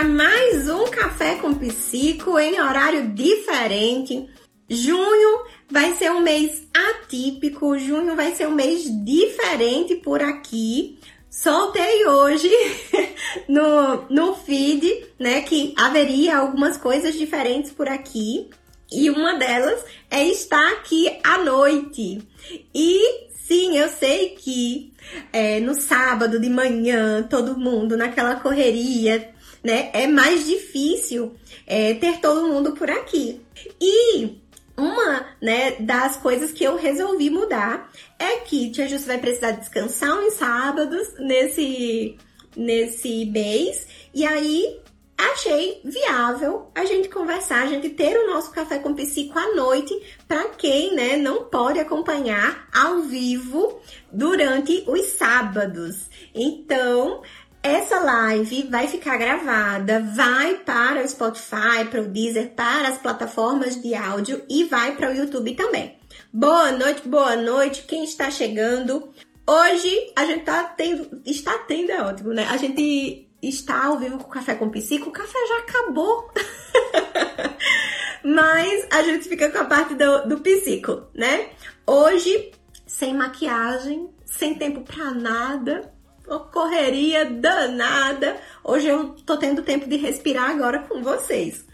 para mais um Café com Psico em horário diferente. Junho vai ser um mês atípico, junho vai ser um mês diferente por aqui. Soltei hoje no, no feed, né, que haveria algumas coisas diferentes por aqui. E uma delas é estar aqui à noite. E sim, eu sei que é, no sábado de manhã, todo mundo naquela correria, né? É mais difícil é, ter todo mundo por aqui. E uma né, das coisas que eu resolvi mudar é que Tia Jus vai precisar descansar uns sábados nesse, nesse mês. E aí achei viável a gente conversar, a gente ter o nosso café com psico à noite para quem, né, não pode acompanhar ao vivo durante os sábados. Então, essa live vai ficar gravada, vai para o Spotify, para o Deezer, para as plataformas de áudio e vai para o YouTube também. Boa noite, boa noite, quem está chegando. Hoje a gente tá tendo, está tendo, é ótimo, né? A gente está ao vivo com o Café com Psico, o café já acabou. Mas a gente fica com a parte do, do psico, né? Hoje, sem maquiagem, sem tempo pra nada, correria danada. Hoje eu tô tendo tempo de respirar agora com vocês.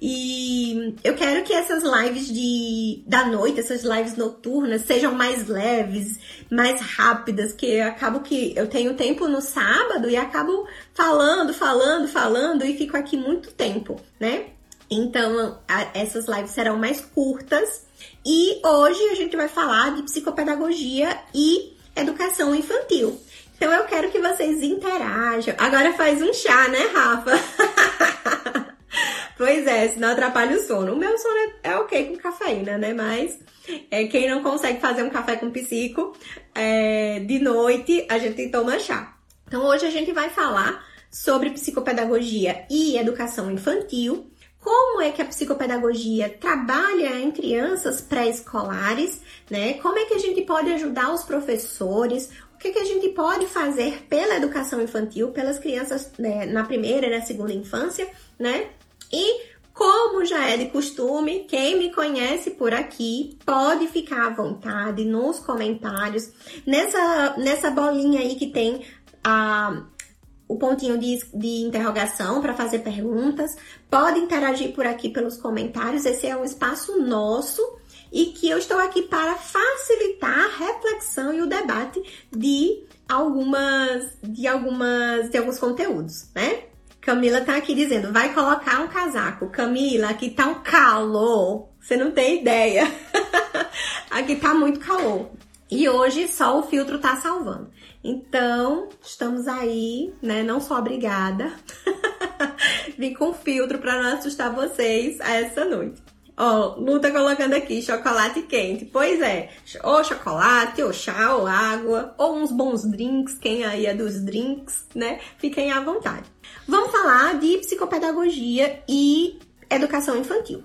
E eu quero que essas lives de da noite, essas lives noturnas, sejam mais leves, mais rápidas, que acabo que eu tenho tempo no sábado e acabo falando, falando, falando e fico aqui muito tempo, né? Então, a, essas lives serão mais curtas. E hoje a gente vai falar de psicopedagogia e educação infantil. Então eu quero que vocês interajam. Agora faz um chá, né, Rafa? pois é, senão atrapalha o sono. O meu sono é, é ok com cafeína, né? Mas é, quem não consegue fazer um café com psico é, de noite, a gente toma chá. Então hoje a gente vai falar sobre psicopedagogia e educação infantil. Como é que a psicopedagogia trabalha em crianças pré-escolares, né? Como é que a gente pode ajudar os professores, o que, que a gente pode fazer pela educação infantil, pelas crianças né, na primeira e na segunda infância, né? E como já é de costume, quem me conhece por aqui pode ficar à vontade nos comentários, nessa, nessa bolinha aí que tem a, o pontinho de, de interrogação para fazer perguntas. Pode interagir por aqui pelos comentários, esse é um espaço nosso e que eu estou aqui para facilitar a reflexão e o debate de algumas de algumas de alguns conteúdos, né? Camila tá aqui dizendo, vai colocar um casaco. Camila, aqui tá um calor. Você não tem ideia. aqui tá muito calor. E hoje só o filtro tá salvando. Então, estamos aí, né? Não sou obrigada. Vim com filtro para não assustar vocês essa noite. Ó, Lu tá colocando aqui chocolate quente. Pois é, ou chocolate, ou chá, ou água, ou uns bons drinks, quem aí é dos drinks, né? Fiquem à vontade. Vamos falar de psicopedagogia e educação infantil.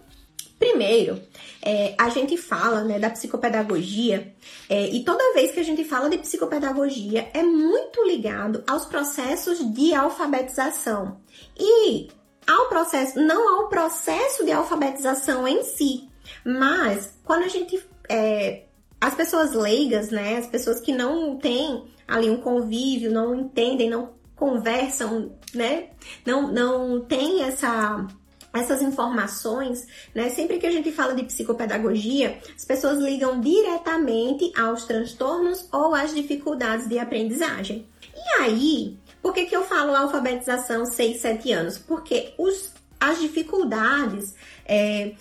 Primeiro, é, a gente fala né, da psicopedagogia é, e toda vez que a gente fala de psicopedagogia é muito ligado aos processos de alfabetização. E ao processo, não ao processo de alfabetização em si, mas quando a gente é, as pessoas leigas, né, as pessoas que não têm ali um convívio, não entendem, não conversam, né, não não tem essa essas informações, né? Sempre que a gente fala de psicopedagogia, as pessoas ligam diretamente aos transtornos ou às dificuldades de aprendizagem. E aí, por que, que eu falo alfabetização 6, 7 anos? Porque os, as dificuldades, é,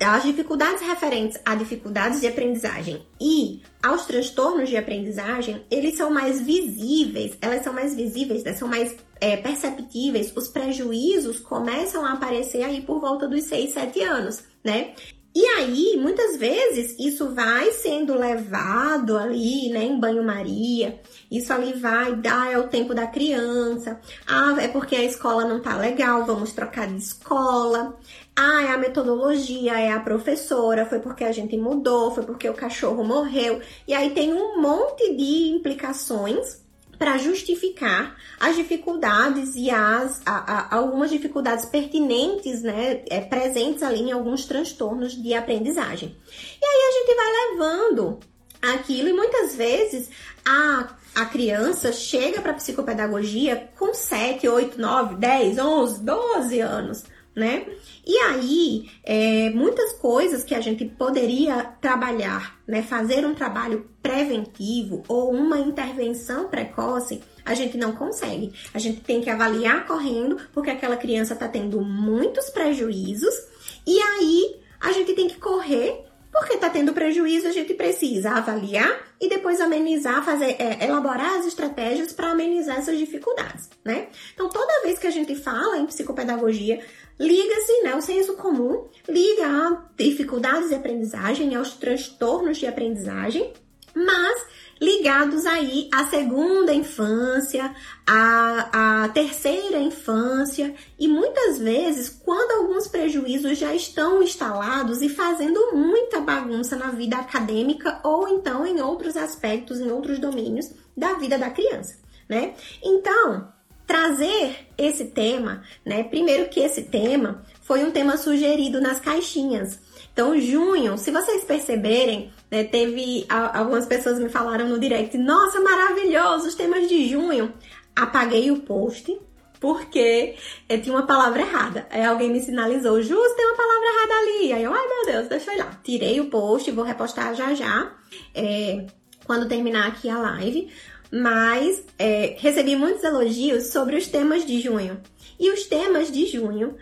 as dificuldades referentes a dificuldades de aprendizagem e aos transtornos de aprendizagem, eles são mais visíveis, elas são mais visíveis, né? são mais é, perceptíveis, os prejuízos começam a aparecer aí por volta dos 6, 7 anos, né? E aí, muitas vezes, isso vai sendo levado ali, né, em banho-maria. Isso ali vai dar é o tempo da criança. Ah, é porque a escola não tá legal, vamos trocar de escola. Ah, é a metodologia, é a professora, foi porque a gente mudou, foi porque o cachorro morreu. E aí tem um monte de implicações para justificar as dificuldades e as a, a, algumas dificuldades pertinentes, né, é, presentes ali em alguns transtornos de aprendizagem. E aí a gente vai levando aquilo e muitas vezes a, a criança chega para psicopedagogia com 7, 8, 9, 10, 11, 12 anos né? E aí, é, muitas coisas que a gente poderia trabalhar, né? Fazer um trabalho preventivo ou uma intervenção precoce, a gente não consegue. A gente tem que avaliar correndo, porque aquela criança está tendo muitos prejuízos, e aí a gente tem que correr porque está tendo prejuízo, a gente precisa avaliar e depois amenizar, fazer, é, elaborar as estratégias para amenizar essas dificuldades, né? Então, toda vez que a gente fala em psicopedagogia, liga-se, né, o senso comum liga a dificuldades de aprendizagem, aos transtornos de aprendizagem, mas ligados aí à segunda infância, à, à terceira infância e muitas vezes quando alguns prejuízos já estão instalados e fazendo muita bagunça na vida acadêmica ou então em outros aspectos, em outros domínios da vida da criança, né? Então, trazer esse tema, né? Primeiro que esse tema foi um tema sugerido nas caixinhas. Então, junho, se vocês perceberem, né, teve algumas pessoas me falaram no direct, nossa, maravilhoso, os temas de junho. Apaguei o post porque é, tinha uma palavra errada. Aí alguém me sinalizou, Jus, tem uma palavra errada ali. Aí eu, ai meu Deus, deixa eu lá. Tirei o post, vou repostar já já, é, quando terminar aqui a live. Mas é, recebi muitos elogios sobre os temas de junho. E os temas de junho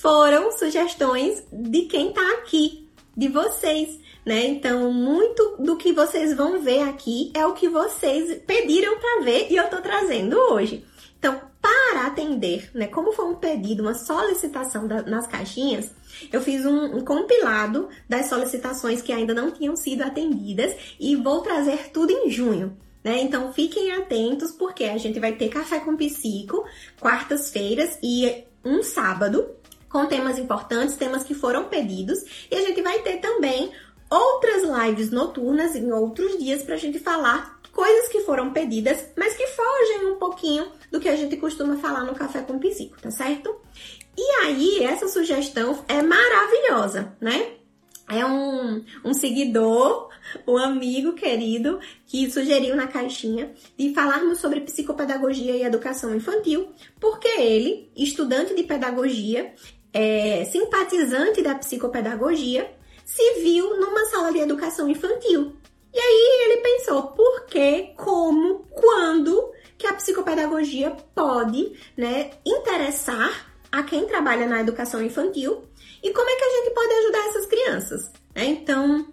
foram sugestões de quem tá aqui, de vocês, né? Então, muito do que vocês vão ver aqui é o que vocês pediram para ver e eu tô trazendo hoje. Então, para atender, né? Como foi um pedido, uma solicitação da, nas caixinhas, eu fiz um, um, compilado das solicitações que ainda não tinham sido atendidas e vou trazer tudo em junho. Né? Então fiquem atentos porque a gente vai ter café com psico, quartas-feiras e um sábado, com temas importantes, temas que foram pedidos, e a gente vai ter também outras lives noturnas em outros dias para a gente falar coisas que foram pedidas, mas que fogem um pouquinho do que a gente costuma falar no Café com Psico, tá certo? E aí, essa sugestão é maravilhosa, né? É um, um seguidor, um amigo querido, que sugeriu na caixinha de falarmos sobre psicopedagogia e educação infantil, porque ele, estudante de pedagogia, é, simpatizante da psicopedagogia, se viu numa sala de educação infantil. E aí ele pensou, por que, como, quando que a psicopedagogia pode né, interessar a quem trabalha na educação infantil e como é que a gente pode ajudar essas crianças. Né? Então,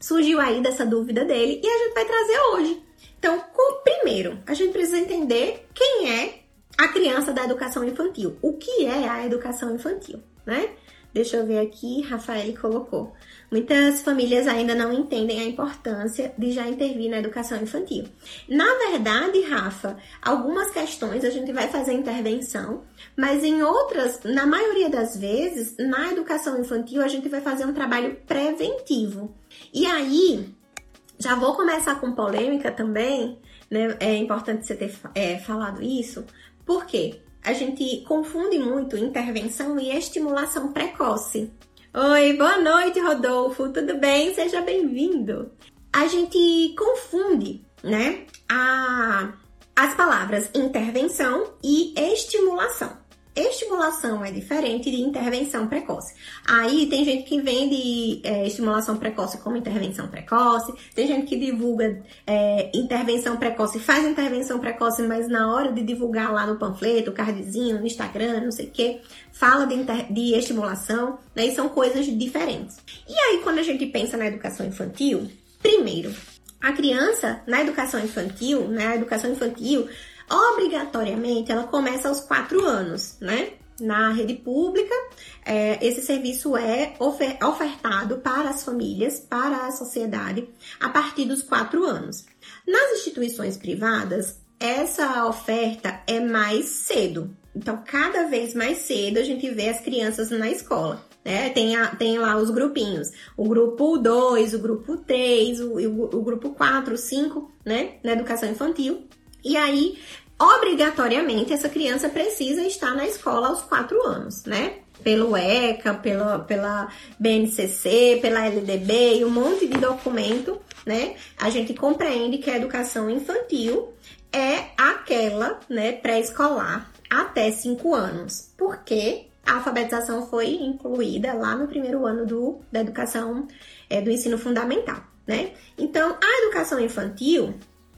surgiu aí dessa dúvida dele e a gente vai trazer hoje. Então, com, primeiro, a gente precisa entender quem é a criança da educação infantil. O que é a educação infantil, né? Deixa eu ver aqui, Rafael colocou. Muitas famílias ainda não entendem a importância de já intervir na educação infantil. Na verdade, Rafa, algumas questões a gente vai fazer intervenção, mas em outras, na maioria das vezes, na educação infantil, a gente vai fazer um trabalho preventivo. E aí, já vou começar com polêmica também, né? É importante você ter é, falado isso, porque a gente confunde muito intervenção e estimulação precoce. Oi, boa noite, Rodolfo. Tudo bem? Seja bem-vindo. A gente confunde, né, a, as palavras intervenção e estimulação. Estimulação é diferente de intervenção precoce. Aí tem gente que vende é, estimulação precoce como intervenção precoce, tem gente que divulga é, intervenção precoce, faz intervenção precoce, mas na hora de divulgar lá no panfleto, cardzinho, no Instagram, não sei o que, fala de, de estimulação, né? E são coisas diferentes. E aí, quando a gente pensa na educação infantil, primeiro, a criança na educação infantil, na né, educação infantil, obrigatoriamente ela começa aos quatro anos, né? Na rede pública, é, esse serviço é ofer ofertado para as famílias, para a sociedade, a partir dos quatro anos. Nas instituições privadas, essa oferta é mais cedo. Então, cada vez mais cedo a gente vê as crianças na escola. Né? Tem, a, tem lá os grupinhos. O grupo 2, o grupo 3, o, o, o grupo 4, 5, né? Na educação infantil E aí, obrigatoriamente, essa criança precisa estar na escola aos quatro anos, né? Pelo ECA, pela, pela BNCC, pela LDB e um monte de documento, né? A gente compreende que a educação infantil é aquela, né, pré-escolar até cinco anos. Porque a alfabetização foi incluída lá no primeiro ano do, da educação é, do ensino fundamental, né? Então, a educação infantil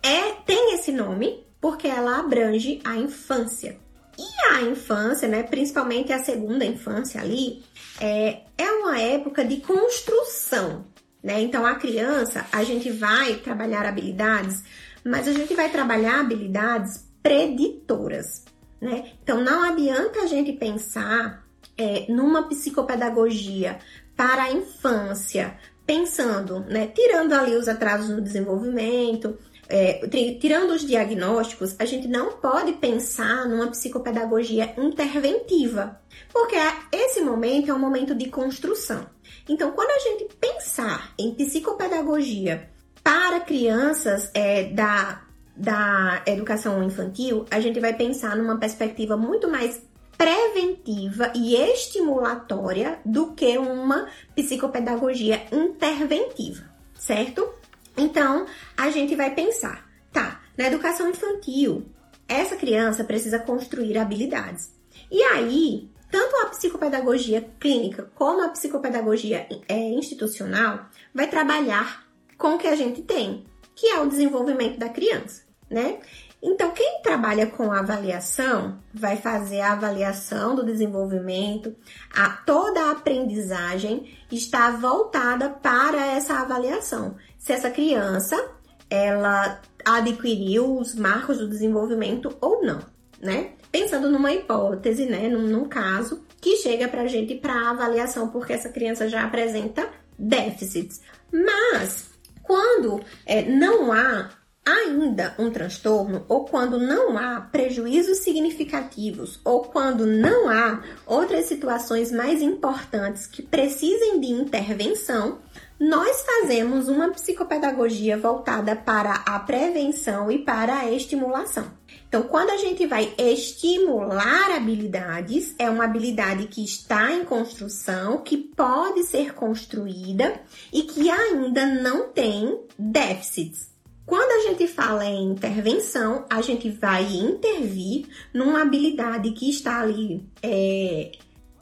é tem esse nome porque ela abrange a infância. E a infância, né, principalmente a segunda infância ali, é, é uma época de construção, né? Então, a criança, a gente vai trabalhar habilidades, mas a gente vai trabalhar habilidades preditoras né? Então não adianta a gente pensar é, numa psicopedagogia para a infância, pensando, né, tirando ali os atrasos no desenvolvimento, é, tirando os diagnósticos, a gente não pode pensar numa psicopedagogia interventiva, porque esse momento é um momento de construção. Então, quando a gente pensar em psicopedagogia para crianças é, da da educação infantil, a gente vai pensar numa perspectiva muito mais preventiva e estimulatória do que uma psicopedagogia interventiva, certo? Então, a gente vai pensar, tá, na educação infantil, essa criança precisa construir habilidades. E aí, tanto a psicopedagogia clínica como a psicopedagogia é, institucional vai trabalhar com o que a gente tem, que é o desenvolvimento da criança né? Então, quem trabalha com avaliação vai fazer a avaliação do desenvolvimento, a, toda a aprendizagem está voltada para essa avaliação. Se essa criança ela adquiriu os marcos do desenvolvimento ou não, né? Pensando numa hipótese, né, num, num caso que chega para a gente para avaliação porque essa criança já apresenta déficits. Mas quando é, não há ainda um transtorno ou quando não há prejuízos significativos ou quando não há outras situações mais importantes que precisem de intervenção, nós fazemos uma psicopedagogia voltada para a prevenção e para a estimulação. Então, quando a gente vai estimular habilidades, é uma habilidade que está em construção, que pode ser construída e que ainda não tem déficits. Quando a gente fala em intervenção, a gente vai intervir numa habilidade que está ali é,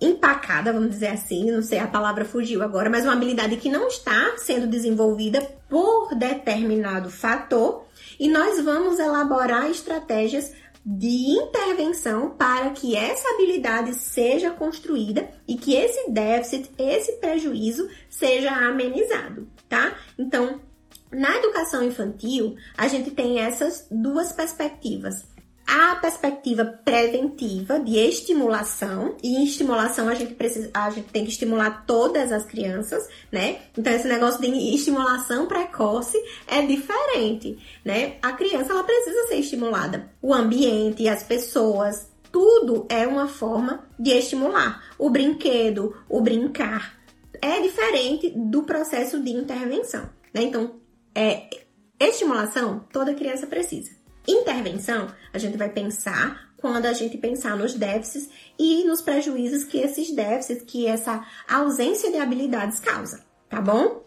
empacada, vamos dizer assim, não sei, a palavra fugiu agora, mas uma habilidade que não está sendo desenvolvida por determinado fator e nós vamos elaborar estratégias de intervenção para que essa habilidade seja construída e que esse déficit, esse prejuízo seja amenizado, tá? Então, na educação infantil, a gente tem essas duas perspectivas. A perspectiva preventiva de estimulação, e em estimulação a gente precisa, a gente tem que estimular todas as crianças, né? Então esse negócio de estimulação precoce é diferente, né? A criança ela precisa ser estimulada. O ambiente, as pessoas, tudo é uma forma de estimular. O brinquedo, o brincar é diferente do processo de intervenção, né? Então é, estimulação, toda criança precisa. Intervenção, a gente vai pensar quando a gente pensar nos déficits e nos prejuízos que esses déficits, que essa ausência de habilidades causa, tá bom?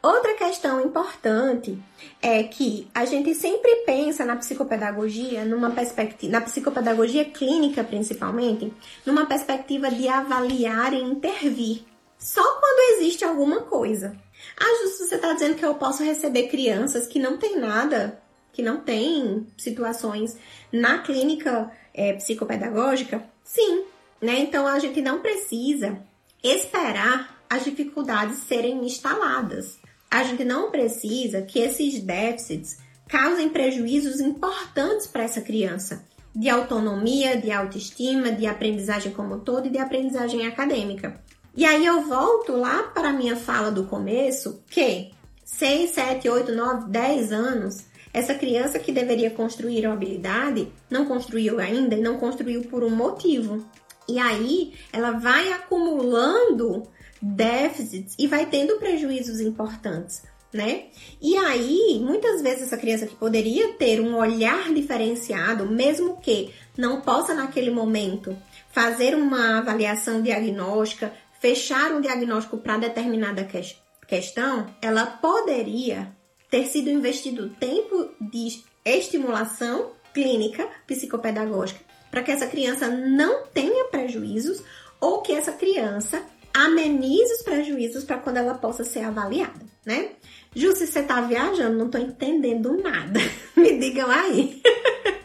Outra questão importante é que a gente sempre pensa na psicopedagogia, numa perspectiva, na psicopedagogia clínica principalmente, numa perspectiva de avaliar e intervir. Só quando existe alguma coisa. Ah, justo, você está dizendo que eu posso receber crianças que não tem nada, que não tem situações na clínica é, psicopedagógica? Sim, né? Então a gente não precisa esperar as dificuldades serem instaladas. A gente não precisa que esses déficits causem prejuízos importantes para essa criança, de autonomia, de autoestima, de aprendizagem como todo e de aprendizagem acadêmica. E aí eu volto lá para a minha fala do começo, que 6, 7, 8, 9, 10 anos, essa criança que deveria construir uma habilidade não construiu ainda e não construiu por um motivo. E aí ela vai acumulando déficits e vai tendo prejuízos importantes. né? E aí, muitas vezes essa criança que poderia ter um olhar diferenciado, mesmo que não possa naquele momento fazer uma avaliação diagnóstica, fechar um diagnóstico para determinada que questão, ela poderia ter sido investido tempo de estimulação clínica psicopedagógica para que essa criança não tenha prejuízos ou que essa criança amenize os prejuízos para quando ela possa ser avaliada, né? Ju, se você tá viajando, não tô entendendo nada. Me digam aí.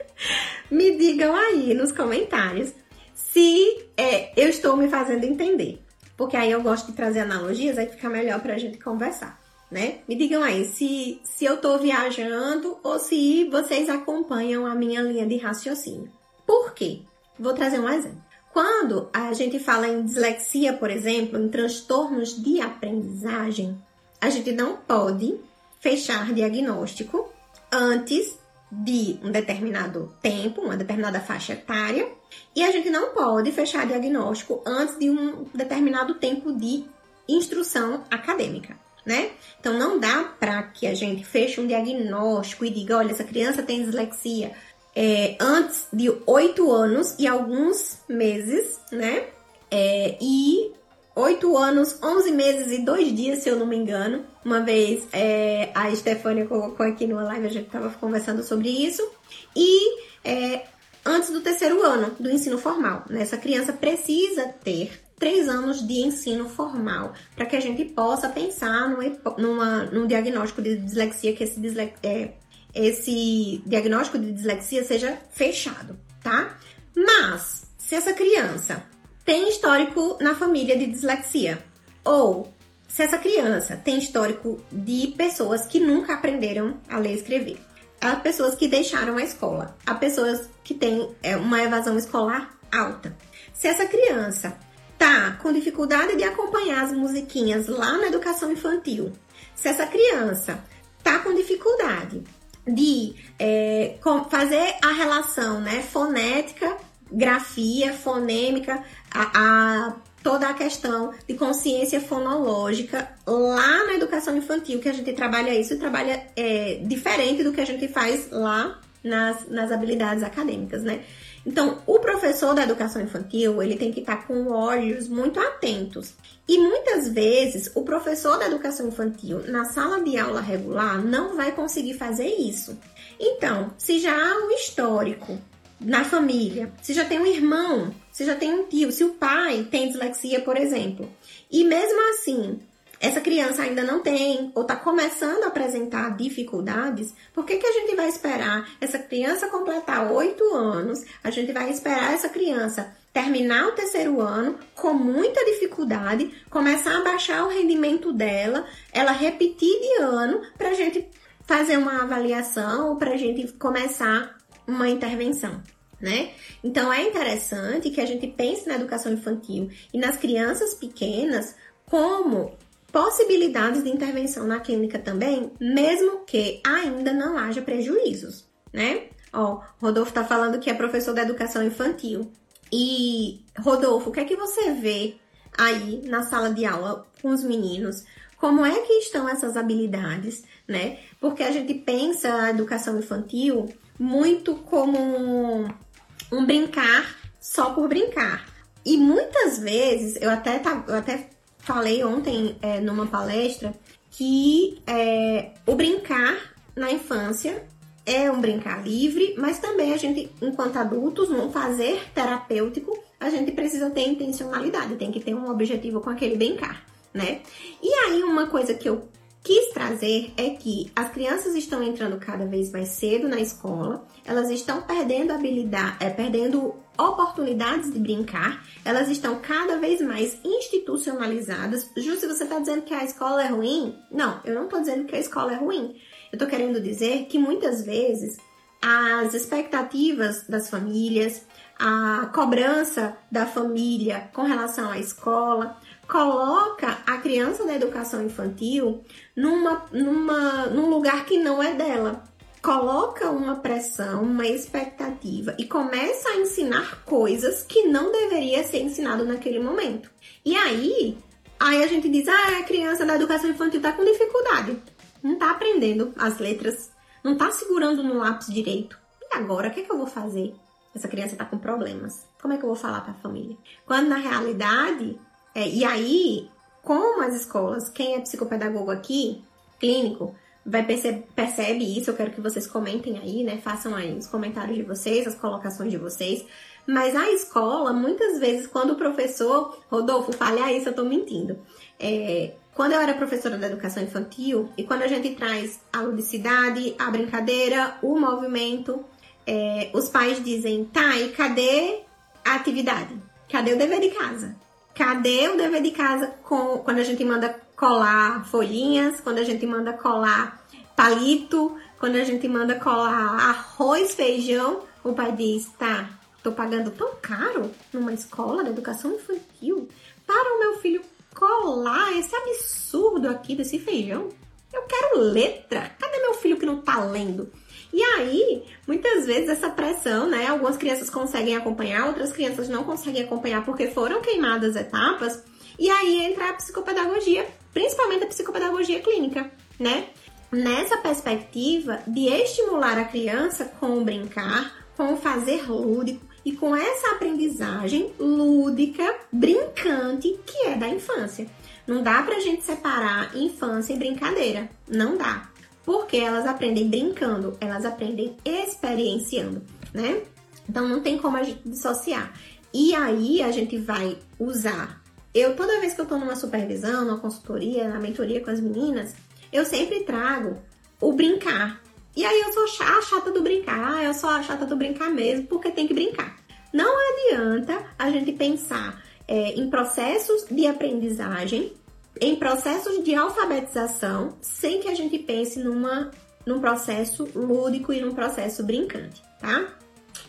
me digam aí nos comentários se é, eu estou me fazendo entender. Porque aí eu gosto de trazer analogias, aí fica melhor pra gente conversar, né? Me digam aí se, se eu tô viajando ou se vocês acompanham a minha linha de raciocínio. Por quê? Vou trazer um exemplo. Quando a gente fala em dislexia, por exemplo, em transtornos de aprendizagem, a gente não pode fechar diagnóstico antes de um determinado tempo, uma determinada faixa etária, e a gente não pode fechar diagnóstico antes de um determinado tempo de instrução acadêmica, né? Então não dá para que a gente feche um diagnóstico e diga, olha, essa criança tem dislexia é, antes de oito anos e alguns meses, né? É, e oito anos, onze meses e dois dias, se eu não me engano. Uma vez é, a Stefania colocou aqui numa live, a gente estava conversando sobre isso. E é, antes do terceiro ano do ensino formal. Né? Essa criança precisa ter três anos de ensino formal para que a gente possa pensar numa, numa, num diagnóstico de dislexia, que esse, disle, é, esse diagnóstico de dislexia seja fechado, tá? Mas, se essa criança tem histórico na família de dislexia, ou se essa criança tem histórico de pessoas que nunca aprenderam a ler e escrever, Há pessoas que deixaram a escola, há pessoas que têm é, uma evasão escolar alta. Se essa criança tá com dificuldade de acompanhar as musiquinhas lá na educação infantil, se essa criança tá com dificuldade de é, fazer a relação né, fonética, grafia, fonêmica, a, a toda a questão de consciência fonológica lá na educação infantil, que a gente trabalha isso e trabalha é, diferente do que a gente faz lá nas, nas habilidades acadêmicas, né? Então, o professor da educação infantil, ele tem que estar com olhos muito atentos. E muitas vezes, o professor da educação infantil, na sala de aula regular, não vai conseguir fazer isso. Então, se já há um histórico na família, se já tem um irmão, se já tem um tio, se o pai tem dislexia, por exemplo, e mesmo assim essa criança ainda não tem ou está começando a apresentar dificuldades, por que, que a gente vai esperar essa criança completar oito anos? A gente vai esperar essa criança terminar o terceiro ano com muita dificuldade, começar a baixar o rendimento dela, ela repetir de ano para a gente fazer uma avaliação ou para a gente começar uma intervenção. Né? Então é interessante que a gente pense na educação infantil e nas crianças pequenas como possibilidades de intervenção na clínica também, mesmo que ainda não haja prejuízos, né? Ó, Rodolfo tá falando que é professor da educação infantil. E Rodolfo, o que é que você vê aí na sala de aula com os meninos? Como é que estão essas habilidades, né? Porque a gente pensa a educação infantil muito como um brincar só por brincar. E muitas vezes, eu até, eu até falei ontem é, numa palestra que é, o brincar na infância é um brincar livre, mas também a gente, enquanto adultos, num fazer terapêutico, a gente precisa ter intencionalidade, tem que ter um objetivo com aquele brincar, né? E aí, uma coisa que eu quis trazer é que as crianças estão entrando cada vez mais cedo na escola, elas estão perdendo habilidade, é, perdendo oportunidades de brincar, elas estão cada vez mais institucionalizadas. Justo se você está dizendo que a escola é ruim, não, eu não estou dizendo que a escola é ruim. Eu estou querendo dizer que muitas vezes as expectativas das famílias, a cobrança da família com relação à escola, coloca a criança da educação infantil numa, numa, num lugar que não é dela. Coloca uma pressão, uma expectativa e começa a ensinar coisas que não deveria ser ensinado naquele momento. E aí, aí a gente diz: ah, a criança da educação infantil está com dificuldade. não tá aprendendo as letras, não tá segurando no lápis direito. E agora, o que, é que eu vou fazer? Essa criança tá com problemas. Como é que eu vou falar para a família? Quando na realidade, é, e aí, como as escolas, quem é psicopedagogo aqui, clínico, vai perceber, percebe isso, eu quero que vocês comentem aí, né? Façam aí os comentários de vocês, as colocações de vocês. Mas a escola, muitas vezes, quando o professor, Rodolfo, falha isso, eu tô mentindo. É, quando eu era professora da educação infantil e quando a gente traz a ludicidade, a brincadeira, o movimento, é, os pais dizem, tá, e cadê a atividade? Cadê o dever de casa? Cadê o dever de casa com, quando a gente manda colar folhinhas, quando a gente manda colar palito, quando a gente manda colar arroz, feijão? O pai diz, tá, tô pagando tão caro numa escola de educação infantil para o meu filho colar esse absurdo aqui desse feijão. Eu quero letra. Cadê meu filho que não tá lendo? E aí, muitas vezes essa pressão, né? Algumas crianças conseguem acompanhar, outras crianças não conseguem acompanhar porque foram queimadas etapas. E aí entra a psicopedagogia, principalmente a psicopedagogia clínica, né? Nessa perspectiva de estimular a criança com o brincar, com o fazer lúdico, e com essa aprendizagem lúdica, brincante, que é da infância. Não dá pra gente separar infância e brincadeira. Não dá. Porque elas aprendem brincando, elas aprendem experienciando, né? Então não tem como a gente dissociar. E aí a gente vai usar. Eu, toda vez que eu tô numa supervisão, numa consultoria, na mentoria com as meninas, eu sempre trago o brincar, e aí eu sou a chata do brincar, ah, eu sou a chata do brincar mesmo, porque tem que brincar. Não adianta a gente pensar é, em processos de aprendizagem, em processos de alfabetização, sem que a gente pense numa, num processo lúdico e num processo brincante, tá?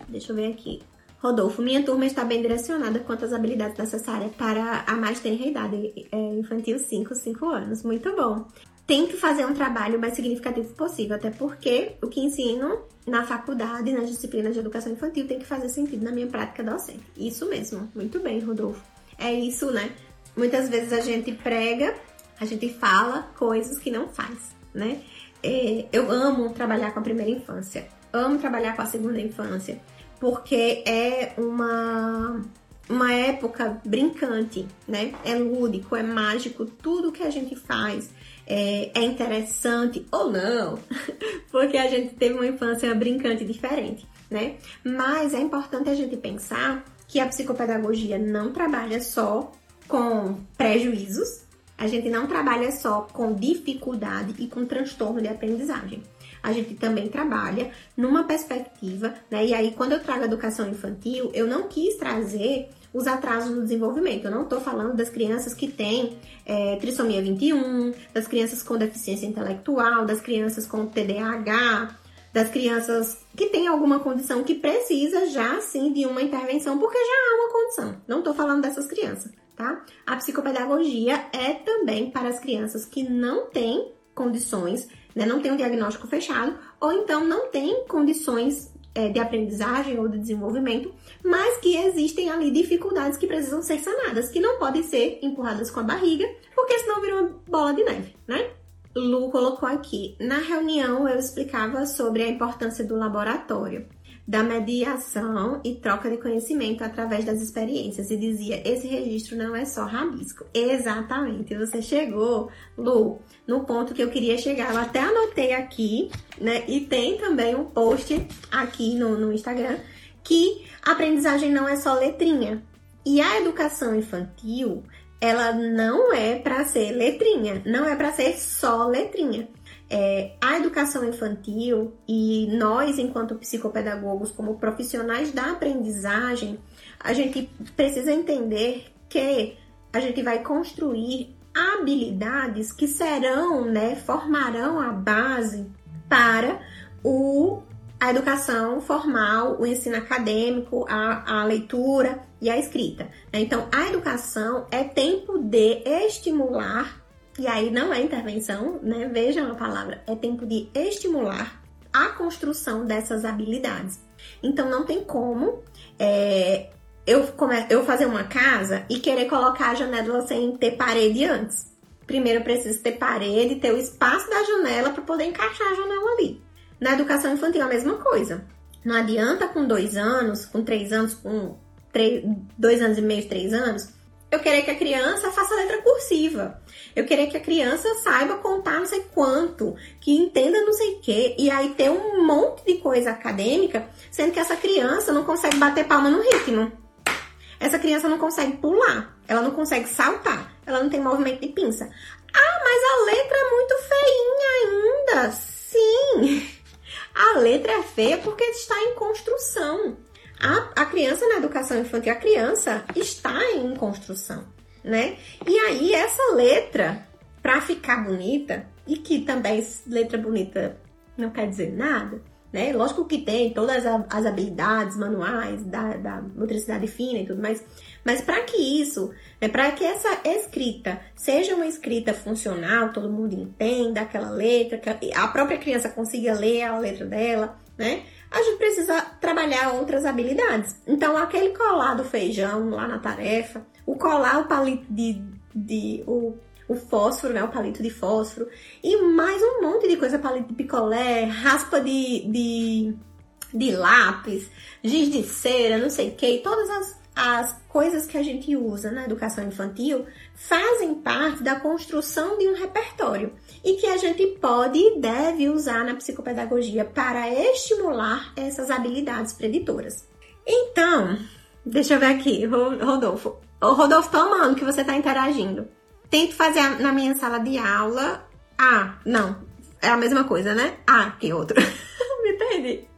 Deixa eu ver aqui. Rodolfo, minha turma está bem direcionada quanto às habilidades necessárias para a mais tenra idade é, infantil 5, 5 anos. Muito bom tem que fazer um trabalho mais significativo possível, até porque o que ensino na faculdade, nas disciplinas de educação infantil, tem que fazer sentido na minha prática docente. Isso mesmo, muito bem, Rodolfo. É isso, né? Muitas vezes a gente prega, a gente fala coisas que não faz, né? É, eu amo trabalhar com a primeira infância, amo trabalhar com a segunda infância, porque é uma uma época brincante, né? É lúdico, é mágico, tudo que a gente faz é, é interessante ou não, porque a gente teve uma infância brincante diferente, né? Mas é importante a gente pensar que a psicopedagogia não trabalha só com prejuízos, a gente não trabalha só com dificuldade e com transtorno de aprendizagem. A gente também trabalha numa perspectiva, né? E aí, quando eu trago educação infantil, eu não quis trazer os atrasos no desenvolvimento. Eu não estou falando das crianças que têm é, trissomia 21, das crianças com deficiência intelectual, das crianças com TDAH, das crianças que têm alguma condição que precisa já sim de uma intervenção, porque já há uma condição. Não estou falando dessas crianças, tá? A psicopedagogia é também para as crianças que não têm condições, né, não têm um diagnóstico fechado, ou então não têm condições é, de aprendizagem ou de desenvolvimento, mas que existem ali dificuldades que precisam ser sanadas, que não podem ser empurradas com a barriga, porque senão vira uma bola de neve, né? Lu colocou aqui. Na reunião eu explicava sobre a importância do laboratório da mediação e troca de conhecimento através das experiências e dizia: esse registro não é só rabisco. Exatamente, você chegou, Lu, no ponto que eu queria chegar. Eu até anotei aqui, né? E tem também um post aqui no, no Instagram que a aprendizagem não é só letrinha. E a educação infantil, ela não é para ser letrinha, não é para ser só letrinha. É, a educação infantil e nós, enquanto psicopedagogos, como profissionais da aprendizagem, a gente precisa entender que a gente vai construir habilidades que serão, né, formarão a base para o, a educação formal, o ensino acadêmico, a, a leitura e a escrita. Então, a educação é tempo de estimular e aí não é intervenção, né? Vejam a palavra, é tempo de estimular a construção dessas habilidades. Então não tem como é, eu, come, eu fazer uma casa e querer colocar a janela sem ter parede antes. primeiro eu preciso ter parede, ter o espaço da janela para poder encaixar a janela ali. Na educação infantil, a mesma coisa. Não adianta com dois anos, com três anos, com três, dois anos e meio, três anos, eu querer que a criança faça letra cursiva. Eu querer que a criança saiba contar não sei quanto, que entenda não sei o quê, e aí ter um monte de coisa acadêmica, sendo que essa criança não consegue bater palma no ritmo. Essa criança não consegue pular, ela não consegue saltar, ela não tem movimento de pinça. Ah, mas a letra é muito feinha ainda. Sim, a letra é feia porque está em construção. A, a criança na educação infantil, a criança está em construção, né? E aí essa letra, para ficar bonita, e que também letra bonita não quer dizer nada, né? Lógico que tem todas as habilidades manuais da, da motricidade fina e tudo mais, mas para que isso, né, para que essa escrita seja uma escrita funcional, todo mundo entenda aquela letra, que a própria criança consiga ler a letra dela, né? a gente precisa trabalhar outras habilidades. Então, aquele colar do feijão lá na tarefa, o colar o palito de, de o, o fósforo, né? O palito de fósforo, e mais um monte de coisa, palito de picolé, raspa de, de, de lápis, giz de cera, não sei o que, todas as, as coisas que a gente usa na educação infantil fazem parte da construção de um repertório e que a gente pode e deve usar na psicopedagogia para estimular essas habilidades preditoras. Então, deixa eu ver aqui, Rodolfo. O Rodolfo, tô amando que você está interagindo. Tento fazer na minha sala de aula. Ah, não. É a mesma coisa, né? Ah, que outro. Me perdi.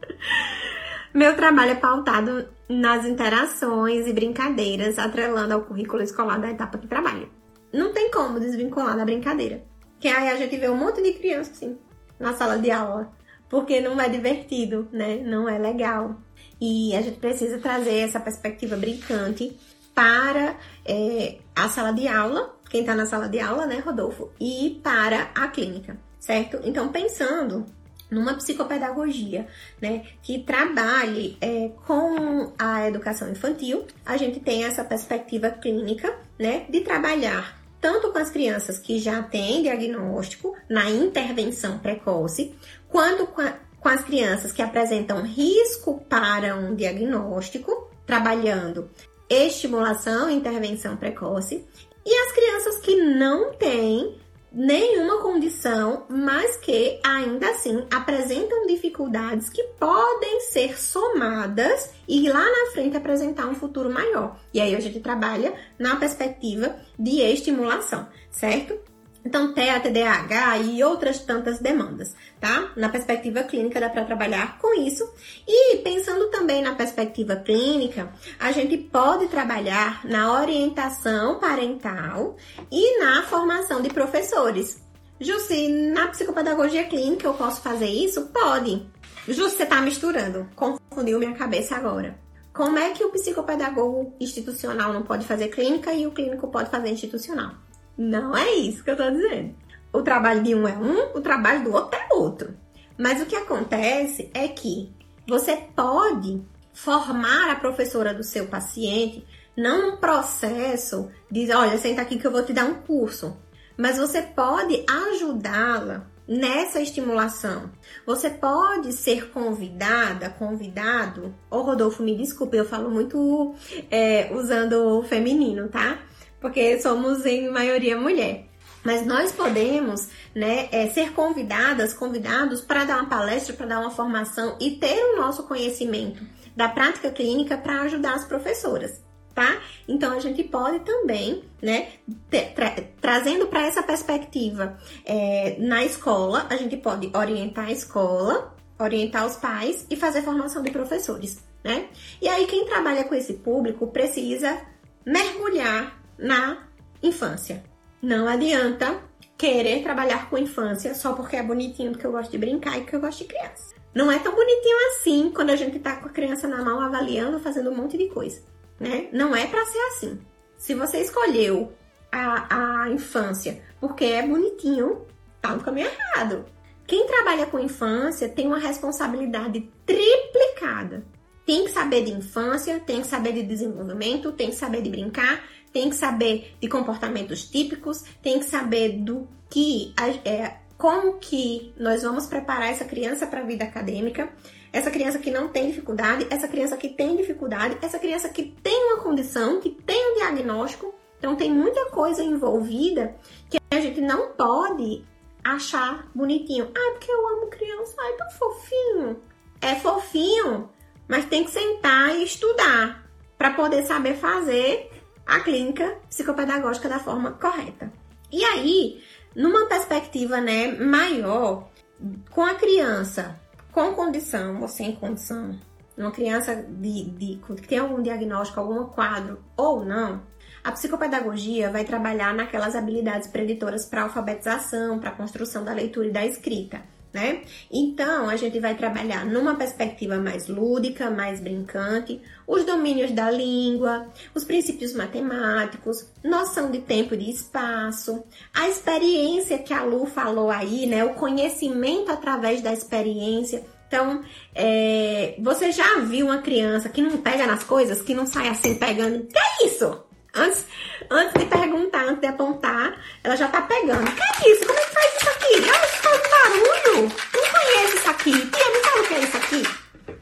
Meu trabalho é pautado nas interações e brincadeiras, atrelando ao currículo escolar da etapa que trabalho. Não tem como desvincular da brincadeira. Que aí a gente vê um monte de criança assim na sala de aula, porque não é divertido, né? Não é legal. E a gente precisa trazer essa perspectiva brincante para é, a sala de aula, quem está na sala de aula, né, Rodolfo, e para a clínica, certo? Então, pensando numa psicopedagogia, né, que trabalhe é, com a educação infantil, a gente tem essa perspectiva clínica, né, de trabalhar tanto com as crianças que já têm diagnóstico na intervenção precoce, quanto com, a, com as crianças que apresentam risco para um diagnóstico, trabalhando estimulação e intervenção precoce, e as crianças que não têm nenhuma condição, mas que ainda assim apresentam dificuldades que podem ser somadas e lá na frente apresentar um futuro maior. E aí a gente trabalha na perspectiva de estimulação, certo? Então, TEA, TDAH e outras tantas demandas, tá? Na perspectiva clínica dá para trabalhar com isso. E pensando também na perspectiva clínica, a gente pode trabalhar na orientação parental e na formação de professores. Jussi, na psicopedagogia clínica eu posso fazer isso? Pode. Jussi, você tá misturando. Confundiu minha cabeça agora. Como é que o psicopedagogo institucional não pode fazer clínica e o clínico pode fazer institucional? Não é isso que eu tô dizendo. O trabalho de um é um, o trabalho do outro é outro. Mas o que acontece é que você pode formar a professora do seu paciente não num processo de, olha, senta aqui que eu vou te dar um curso, mas você pode ajudá-la nessa estimulação. Você pode ser convidada, convidado. Ô Rodolfo, me desculpe, eu falo muito é, usando o feminino, tá? Porque somos em maioria mulher. Mas nós podemos né, é, ser convidadas, convidados para dar uma palestra, para dar uma formação e ter o nosso conhecimento da prática clínica para ajudar as professoras, tá? Então a gente pode também, né, tra trazendo para essa perspectiva é, na escola, a gente pode orientar a escola, orientar os pais e fazer formação de professores, né? E aí quem trabalha com esse público precisa mergulhar na infância. Não adianta querer trabalhar com infância só porque é bonitinho, porque eu gosto de brincar e que eu gosto de criança. Não é tão bonitinho assim quando a gente tá com a criança na mão avaliando, fazendo um monte de coisa, né? Não é para ser assim. Se você escolheu a, a infância porque é bonitinho, tá no caminho errado. Quem trabalha com infância tem uma responsabilidade triplicada. Tem que saber de infância, tem que saber de desenvolvimento, tem que saber de brincar, tem que saber de comportamentos típicos, tem que saber do que é, como que nós vamos preparar essa criança para a vida acadêmica, essa criança que não tem dificuldade, essa criança que tem dificuldade, essa criança que tem uma condição, que tem um diagnóstico. Então tem muita coisa envolvida que a gente não pode achar bonitinho. Ah, porque eu amo criança, ai, tão fofinho. É fofinho, mas tem que sentar e estudar para poder saber fazer a clínica psicopedagógica da forma correta. E aí, numa perspectiva né, maior, com a criança com condição ou sem condição, uma criança de, de, que tem algum diagnóstico, algum quadro ou não, a psicopedagogia vai trabalhar naquelas habilidades preditoras para alfabetização, para construção da leitura e da escrita né? Então, a gente vai trabalhar numa perspectiva mais lúdica, mais brincante, os domínios da língua, os princípios matemáticos, noção de tempo e de espaço, a experiência que a Lu falou aí, né? O conhecimento através da experiência. Então, é, você já viu uma criança que não pega nas coisas, que não sai assim pegando? Que é isso? Antes, antes de perguntar, antes de apontar, ela já tá pegando. Que é isso? Como é que faz isso aqui? Isso faz barulho. Não conheço isso aqui. Tia, não sabe o que é isso aqui?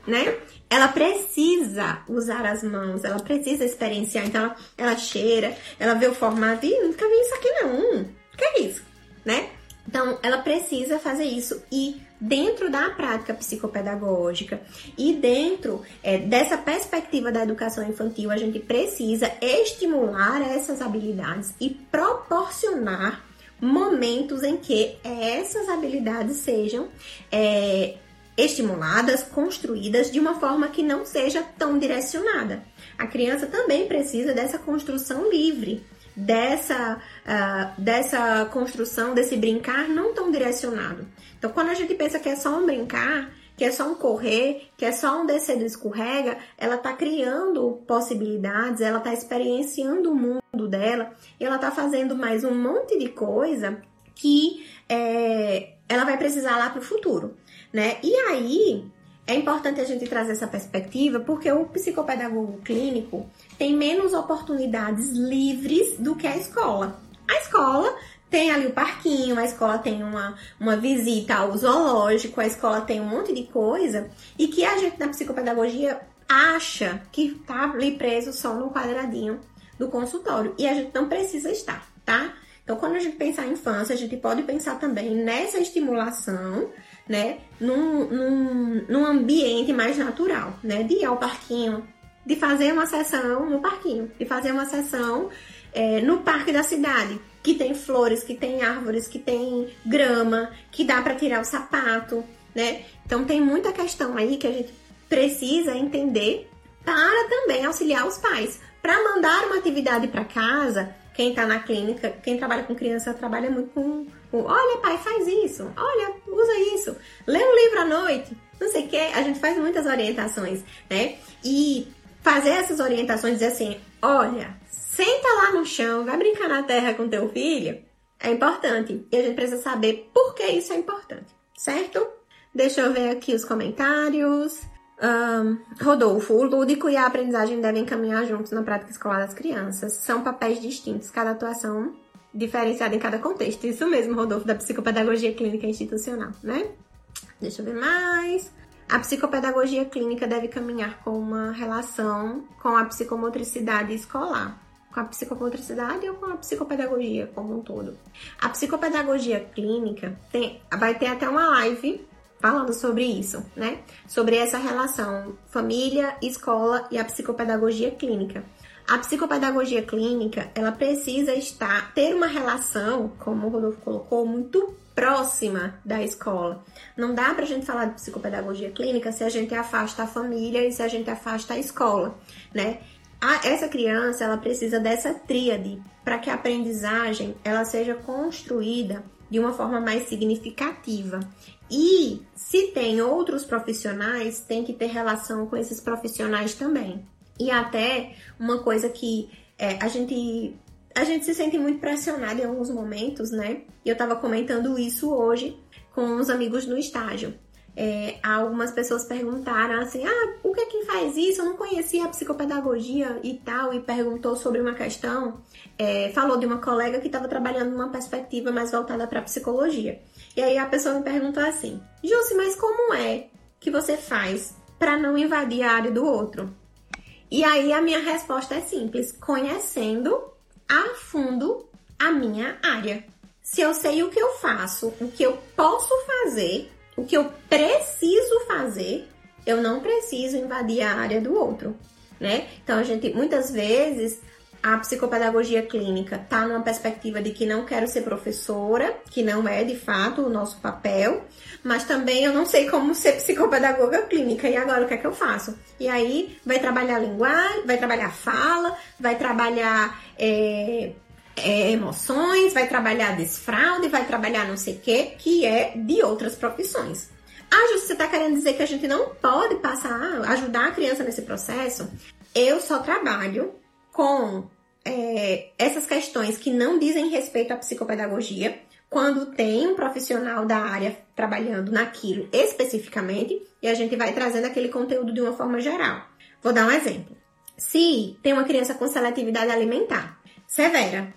Né? Ela precisa usar as mãos, ela precisa experienciar. Então, ela, ela cheira, ela vê o formato e nunca vi isso aqui não. O que é isso? Né? Então, ela precisa fazer isso e dentro da prática psicopedagógica e dentro é, dessa perspectiva da educação infantil, a gente precisa estimular essas habilidades e proporcionar momentos em que essas habilidades sejam é, estimuladas, construídas de uma forma que não seja tão direcionada. A criança também precisa dessa construção livre dessa, uh, dessa construção, desse brincar não tão direcionado. Então, quando a gente pensa que é só um brincar, que é só um correr, que é só um descer do escorrega, ela está criando possibilidades, ela está experienciando o mundo dela, e ela está fazendo mais um monte de coisa que é, ela vai precisar lá para o futuro, né? E aí é importante a gente trazer essa perspectiva porque o psicopedagogo clínico tem menos oportunidades livres do que a escola. A escola tem ali o parquinho, a escola tem uma, uma visita ao zoológico, a escola tem um monte de coisa e que a gente na psicopedagogia acha que tá ali preso só no quadradinho do consultório e a gente não precisa estar, tá? Então, quando a gente pensar em infância, a gente pode pensar também nessa estimulação, né, num, num, num ambiente mais natural, né, de ir ao parquinho, de fazer uma sessão no parquinho, de fazer uma sessão é, no parque da cidade, que tem flores, que tem árvores, que tem grama, que dá para tirar o sapato, né? Então tem muita questão aí que a gente precisa entender para também auxiliar os pais. Para mandar uma atividade para casa, quem está na clínica, quem trabalha com criança, trabalha muito com, com, olha pai, faz isso, olha, usa isso, lê um livro à noite, não sei o que, a gente faz muitas orientações, né? E fazer essas orientações, dizer assim, olha, senta lá no chão, vai brincar na terra com teu filho, é importante. E a gente precisa saber por que isso é importante, certo? Deixa eu ver aqui os comentários. Um, Rodolfo, o lúdico e a aprendizagem devem caminhar juntos na prática escolar das crianças. São papéis distintos, cada atuação diferenciada em cada contexto. Isso mesmo, Rodolfo, da psicopedagogia clínica institucional, né? Deixa eu ver mais. A psicopedagogia clínica deve caminhar com uma relação com a psicomotricidade escolar. Com a psicomotricidade ou com a psicopedagogia como um todo? A psicopedagogia clínica tem, vai ter até uma live falando sobre isso, né? Sobre essa relação família, escola e a psicopedagogia clínica. A psicopedagogia clínica, ela precisa estar ter uma relação, como o Rodolfo colocou, muito próxima da escola. Não dá para a gente falar de psicopedagogia clínica se a gente afasta a família e se a gente afasta a escola, né? A, essa criança, ela precisa dessa tríade para que a aprendizagem ela seja construída de uma forma mais significativa. E se tem outros profissionais, tem que ter relação com esses profissionais também. E até uma coisa que é, a gente a gente se sente muito pressionado em alguns momentos, né? E eu tava comentando isso hoje com uns amigos no estágio. É, algumas pessoas perguntaram assim: ah, o que é que faz isso? Eu não conhecia a psicopedagogia e tal, e perguntou sobre uma questão. É, falou de uma colega que estava trabalhando numa perspectiva mais voltada para psicologia. E aí a pessoa me perguntou assim: Jussi, mas como é que você faz para não invadir a área do outro? E aí a minha resposta é simples: conhecendo a fundo a minha área. Se eu sei o que eu faço, o que eu posso fazer, o que eu preciso fazer, eu não preciso invadir a área do outro, né? Então a gente muitas vezes a psicopedagogia clínica está numa perspectiva de que não quero ser professora, que não é de fato o nosso papel, mas também eu não sei como ser psicopedagoga clínica. E agora o que é que eu faço? E aí vai trabalhar linguagem, vai trabalhar fala, vai trabalhar é, é, emoções, vai trabalhar desfraude, vai trabalhar não sei o que, que é de outras profissões. Ah, Ju, você está querendo dizer que a gente não pode passar, ajudar a criança nesse processo? Eu só trabalho com é, essas questões que não dizem respeito à psicopedagogia, quando tem um profissional da área trabalhando naquilo especificamente, e a gente vai trazendo aquele conteúdo de uma forma geral. Vou dar um exemplo. Se tem uma criança com seletividade alimentar severa,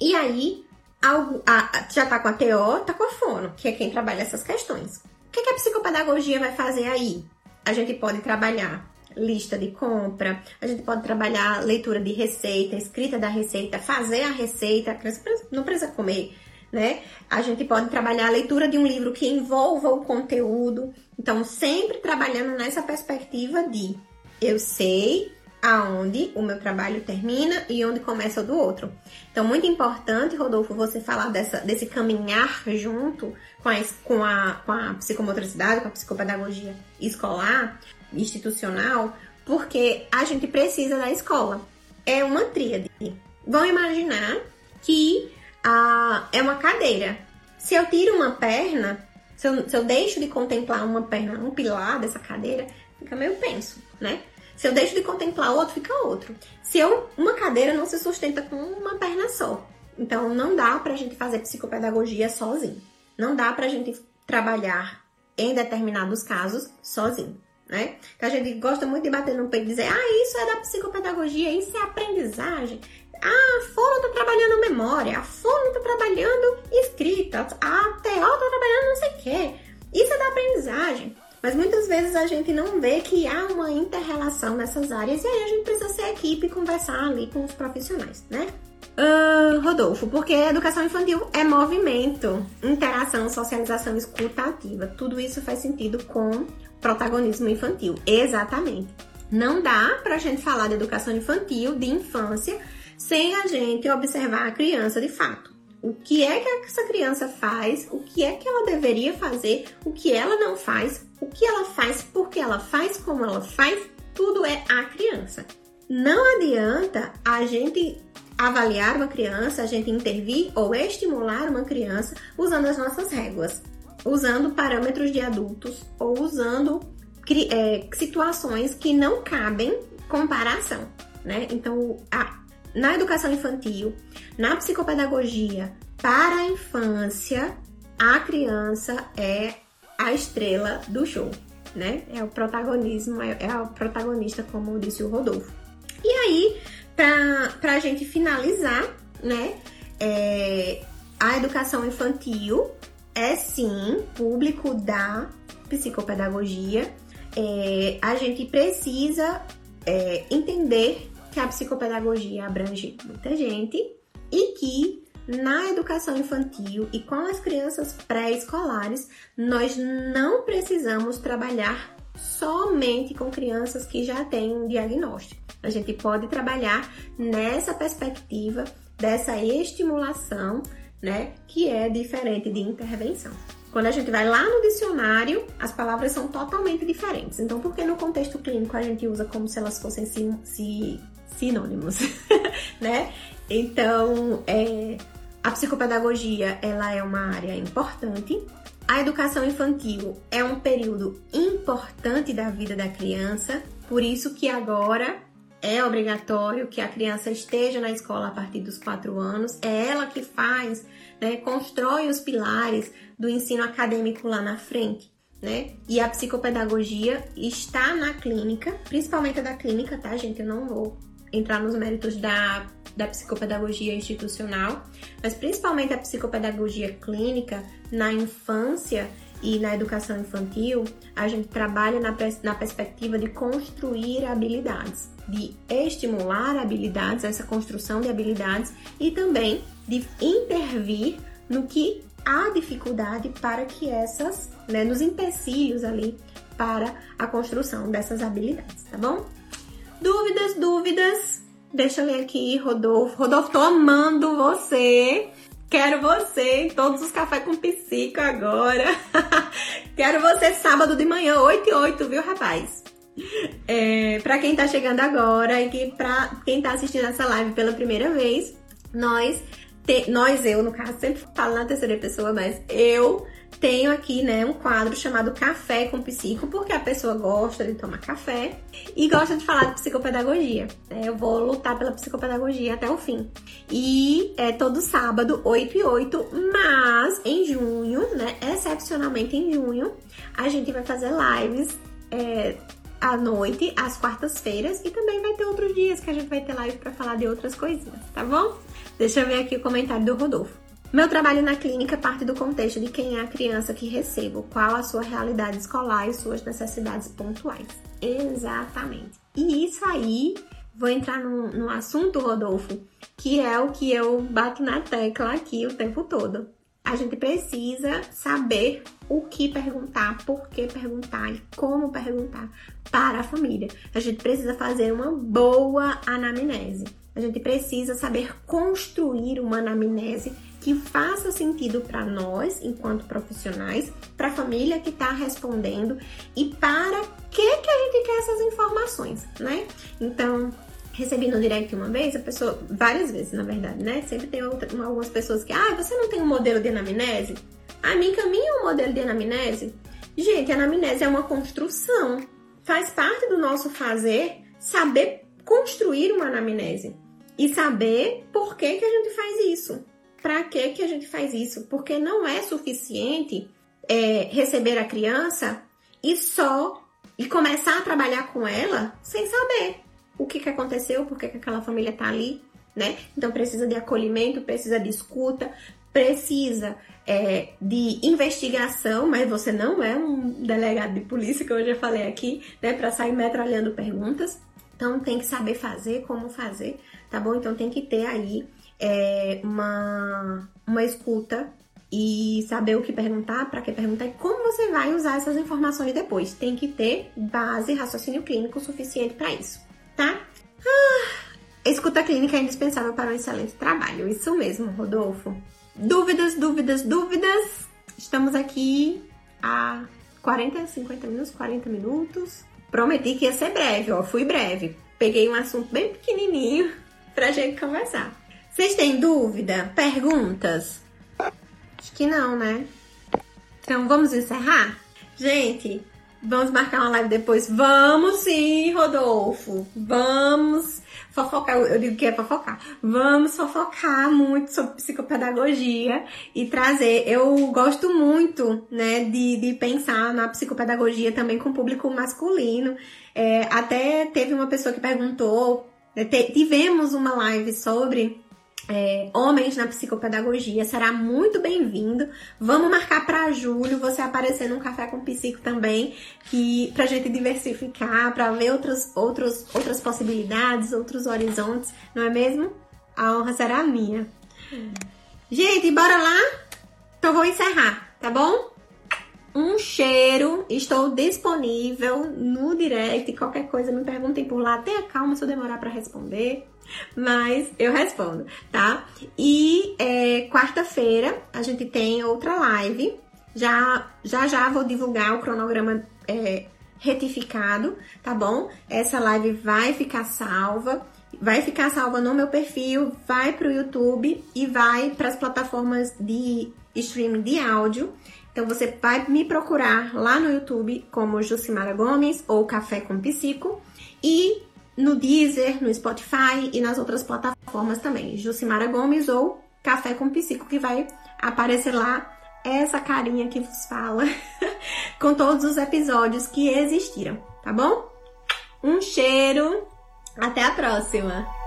e aí a, a, já tá com a TO, tá com a fono, que é quem trabalha essas questões. O que, que a psicopedagogia vai fazer aí? A gente pode trabalhar lista de compra, a gente pode trabalhar leitura de receita, escrita da receita, fazer a receita, a criança não precisa comer, né? A gente pode trabalhar a leitura de um livro que envolva o conteúdo. Então, sempre trabalhando nessa perspectiva de eu sei aonde o meu trabalho termina e onde começa o do outro. Então, muito importante, Rodolfo, você falar dessa, desse caminhar junto com a, com, a, com a psicomotricidade, com a psicopedagogia escolar, institucional, porque a gente precisa da escola. É uma tríade. Vão imaginar que ah, é uma cadeira. Se eu tiro uma perna, se eu, se eu deixo de contemplar uma perna, um pilar dessa cadeira, fica meio penso, né? Se eu deixo de contemplar outro, fica outro. Se eu, uma cadeira não se sustenta com uma perna só. Então não dá pra gente fazer psicopedagogia sozinho. Não dá pra gente trabalhar em determinados casos sozinho né? Que a gente gosta muito de bater no peito e dizer, ah, isso é da psicopedagogia, isso é aprendizagem. Ah, fono tá trabalhando memória, a fono tá trabalhando escrita, a TO tá trabalhando não sei o quê. Isso é da aprendizagem. Mas muitas vezes a gente não vê que há uma inter-relação nessas áreas e aí a gente precisa ser equipe e conversar ali com os profissionais, né? Uh, Rodolfo, porque educação infantil é movimento, interação, socialização, escuta ativa. Tudo isso faz sentido com protagonismo infantil. Exatamente. Não dá para a gente falar de educação infantil, de infância, sem a gente observar a criança de fato. O que é que essa criança faz, o que é que ela deveria fazer, o que ela não faz, o que ela faz, porque ela faz, como ela faz, tudo é a criança. Não adianta a gente avaliar uma criança, a gente intervir ou estimular uma criança usando as nossas réguas usando parâmetros de adultos ou usando é, situações que não cabem comparação, né? Então, a, na educação infantil, na psicopedagogia, para a infância, a criança é a estrela do show, né? É o protagonismo, é, é o protagonista, como disse o Rodolfo. E aí, para a gente finalizar, né? É, a educação infantil é sim público da psicopedagogia. É, a gente precisa é, entender que a psicopedagogia abrange muita gente e que na educação infantil e com as crianças pré-escolares, nós não precisamos trabalhar somente com crianças que já têm um diagnóstico. A gente pode trabalhar nessa perspectiva dessa estimulação né? Que é diferente de intervenção. Quando a gente vai lá no dicionário, as palavras são totalmente diferentes. Então, por que no contexto clínico a gente usa como se elas fossem sim, sinônimos, né? Então, é, a psicopedagogia ela é uma área importante. A educação infantil é um período importante da vida da criança, por isso que agora é obrigatório que a criança esteja na escola a partir dos quatro anos, é ela que faz, né, constrói os pilares do ensino acadêmico lá na frente. né? E a psicopedagogia está na clínica, principalmente da clínica, tá, gente? Eu não vou entrar nos méritos da, da psicopedagogia institucional, mas principalmente a psicopedagogia clínica na infância e na educação infantil, a gente trabalha na, na perspectiva de construir habilidades, de estimular habilidades, essa construção de habilidades e também de intervir no que há dificuldade para que essas, né, nos empecilhos ali para a construção dessas habilidades, tá bom? Dúvidas, dúvidas? Deixa eu ler aqui, Rodolfo. Rodolfo, tô amando você. Quero você em todos os cafés com psico agora. Quero você sábado de manhã, 8 e 8, viu, rapaz? É, para quem tá chegando agora e que pra quem tá assistindo essa live pela primeira vez, nós, te, nós, eu, no caso, sempre falo na terceira pessoa, mas eu tenho aqui, né, um quadro chamado Café com Psico, porque a pessoa gosta de tomar café e gosta de falar de psicopedagogia. Né? Eu vou lutar pela psicopedagogia até o fim. E é todo sábado, 8 e 8, mas em junho, né, excepcionalmente em junho, a gente vai fazer lives é, à noite, às quartas-feiras, e também vai ter outros dias que a gente vai ter live para falar de outras coisinhas, tá bom? Deixa eu ver aqui o comentário do Rodolfo. Meu trabalho na clínica parte do contexto de quem é a criança que recebo, qual a sua realidade escolar e suas necessidades pontuais. Exatamente. E isso aí, vou entrar num, assunto, Rodolfo, que é o que eu bato na tecla aqui o tempo todo. A gente precisa saber o que perguntar, por que perguntar e como perguntar para a família. A gente precisa fazer uma boa anamnese. A gente precisa saber construir uma anamnese que faça sentido para nós, enquanto profissionais, para a família que está respondendo e para que que a gente quer essas informações, né? Então, recebi no direct uma vez, a pessoa, várias vezes na verdade, né? Sempre tem outra, algumas pessoas que, ah, você não tem um modelo de anamnese? A mim caminha um modelo de anamnese? Gente, a anamnese é uma construção. Faz parte do nosso fazer saber construir uma anamnese e saber por que, que a gente faz isso para que, que a gente faz isso? Porque não é suficiente é, receber a criança e só e começar a trabalhar com ela sem saber o que, que aconteceu, por que, que aquela família tá ali, né? Então precisa de acolhimento, precisa de escuta, precisa é, de investigação, mas você não é um delegado de polícia, que eu já falei aqui, né? Para sair metralhando perguntas. Então tem que saber fazer, como fazer, tá bom? Então tem que ter aí é, uma, uma escuta e saber o que perguntar, para que perguntar e como você vai usar essas informações depois. Tem que ter base, raciocínio clínico suficiente para isso, tá? Ah, escuta clínica é indispensável para um excelente trabalho. Isso mesmo, Rodolfo. Dúvidas, dúvidas, dúvidas. Estamos aqui há 40, 50 minutos, 40 minutos. Prometi que ia ser breve, ó. Fui breve. Peguei um assunto bem pequenininho pra gente conversar. Vocês têm dúvida? Perguntas? Acho que não, né? Então vamos encerrar? Gente, vamos marcar uma live depois? Vamos sim, Rodolfo! Vamos fofocar, eu digo que é fofocar. Vamos fofocar muito sobre psicopedagogia e trazer. Eu gosto muito, né, de, de pensar na psicopedagogia também com o público masculino. É, até teve uma pessoa que perguntou, né, tivemos uma live sobre é, homens na psicopedagogia, será muito bem-vindo. Vamos marcar para julho você aparecer num café com psico também, que pra gente diversificar, para ver outros, outros, outras possibilidades, outros horizontes, não é mesmo? A honra será minha. Gente, bora lá? Então vou encerrar, tá bom? Um cheiro, estou disponível no direct. Qualquer coisa me perguntem por lá. Tenha calma se eu demorar para responder mas eu respondo, tá? E é, quarta-feira a gente tem outra live. Já já, já vou divulgar o cronograma é, retificado, tá bom? Essa live vai ficar salva. Vai ficar salva no meu perfil, vai para o YouTube e vai para as plataformas de streaming de áudio. Então você vai me procurar lá no YouTube como Jucimara Gomes ou Café com Psico e no Deezer, no Spotify e nas outras plataformas também. Jucimara Gomes ou Café com Psico, que vai aparecer lá essa carinha que vos fala com todos os episódios que existiram, tá bom? Um cheiro, até a próxima!